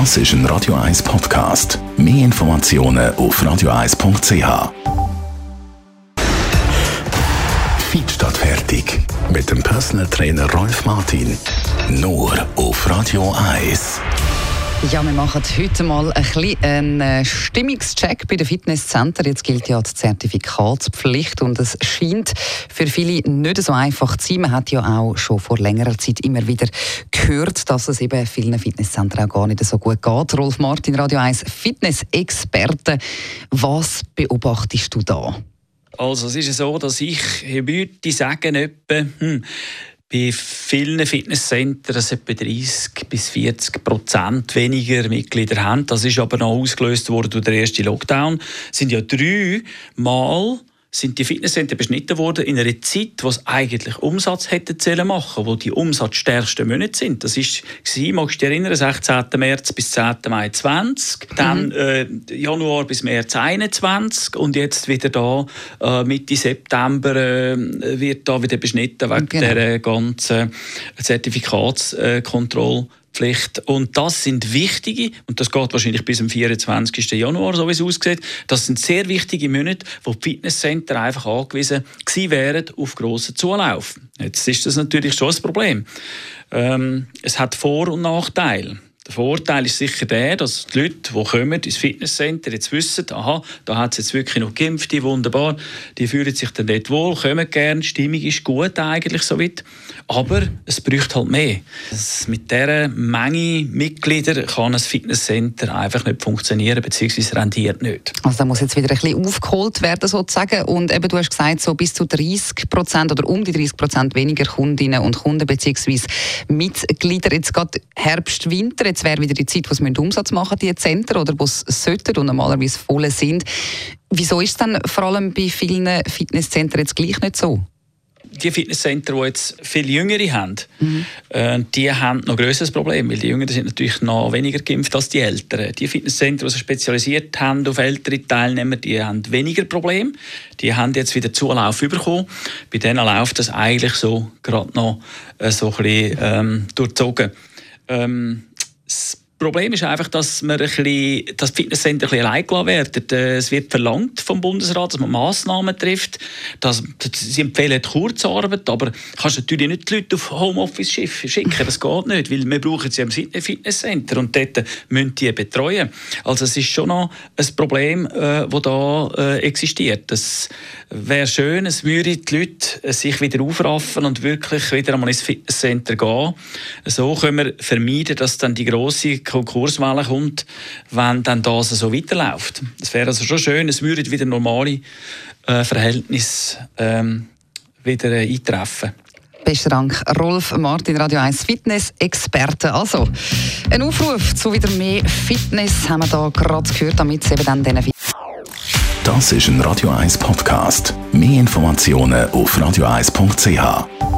Das ist ein Radio 1 Podcast. Mehr Informationen auf radio1.ch. Feed statt fertig. Mit dem Personal Trainer Rolf Martin. Nur auf Radio 1. Ja, wir machen heute mal ein einen äh, Stimmungscheck bei den Fitnesscenter. Jetzt gilt ja die Zertifikatspflicht und es scheint für viele nicht so einfach zu sein. Man hat ja auch schon vor längerer Zeit immer wieder gehört, dass es eben vielen Fitnesszentren auch gar nicht so gut geht. Rolf Martin, Radio 1 Fitness-Experte. Was beobachtest du da? Also es ist so, dass ich heute sagen, etwa, hm, bei vielen Fitnesscentern etwa 30 bis 40 Prozent weniger Mitglieder haben. Das ist aber noch ausgelöst worden durch den ersten Lockdown. Es sind ja drei Mal sind die Fitnesscenter beschnitten worden in einer Zeit, wo es eigentlich Umsatz hätte zählen machen, wo die umsatzstärksten Monate sind. Das ist war, magst du dich erinnern, 16. März bis 10. Mai 20, mhm. dann äh, Januar bis März 21 und jetzt wieder da äh, Mitte September äh, wird da wieder beschnitten wegen genau. der ganzen Zertifikatskontrolle. Pflicht. Und das sind wichtige, und das geht wahrscheinlich bis zum 24. Januar, so wie es aussieht, das sind sehr wichtige Monate, wo die Fitnesscenter einfach angewiesen gewesen wären auf grossen Zulauf. Jetzt ist das natürlich schon ein Problem. Ähm, es hat Vor- und Nachteile. Der Vorteil ist sicher der, dass die Leute, die kommen ins Fitnesscenter, jetzt wissen, aha, da hat es jetzt wirklich noch geimpft, wunderbar, die fühlen sich dann dort wohl, kommen gerne, die Stimmung ist gut eigentlich soweit. Aber es braucht halt mehr. Mit dieser Menge Mitglieder kann ein Fitnesscenter einfach nicht funktionieren, beziehungsweise rendiert nicht. Also da muss jetzt wieder ein bisschen aufgeholt werden sozusagen. Und eben, du hast gesagt, so bis zu 30 Prozent oder um die 30 Prozent weniger Kundinnen und Kunden beziehungsweise Mitglieder. Jetzt gerade Herbst, Winter, jetzt wäre wieder die Zeit, wo sie Umsatz machen, die Center, oder wo es und normalerweise voll sind. Wieso ist es dann vor allem bei vielen Fitnesszentren jetzt gleich nicht so? die Fitnesscenter, die jetzt viele Jüngere haben, mhm. die haben noch ein grösseres Problem, weil die Jüngeren sind natürlich noch weniger geimpft als die Älteren. Die Fitnesscenter, die sich spezialisiert haben auf ältere Teilnehmer, die haben weniger Probleme. Die haben jetzt wieder Zulauf bekommen. Bei denen läuft das eigentlich so gerade noch äh, so ein bisschen ähm, durchzogen. Ähm, sp- Problem ist einfach, dass man ein bisschen, das Fitnesscenter ein bisschen allein werden. Äh, es wird verlangt vom Bundesrat, dass man Massnahmen trifft. Dass, sie empfehlen Kurzarbeit, aber kannst natürlich nicht die Leute auf Homeoffice schicken. Das geht nicht, weil wir brauchen sie im Fitnesscenter und dort müssen die betreuen. Also es ist schon noch ein Problem, das äh, da äh, existiert. Es wäre schön, es würden die Leute sich wieder aufraffen und wirklich wieder einmal ins Fitnesscenter gehen. So können wir vermeiden, dass dann die grosse Konkurswelle kommt, wenn dann das so weiterläuft. Es wäre also schon schön, es würde wieder normale äh, Verhältnisse ähm, wieder äh, eintreffen. Besten Dank, Rolf Martin, Radio 1 Fitness-Experte. Also, ein Aufruf zu wieder mehr Fitness haben wir da gerade gehört, damit es eben dann diesen Das ist ein Radio 1 Podcast. Mehr Informationen auf radio1.ch.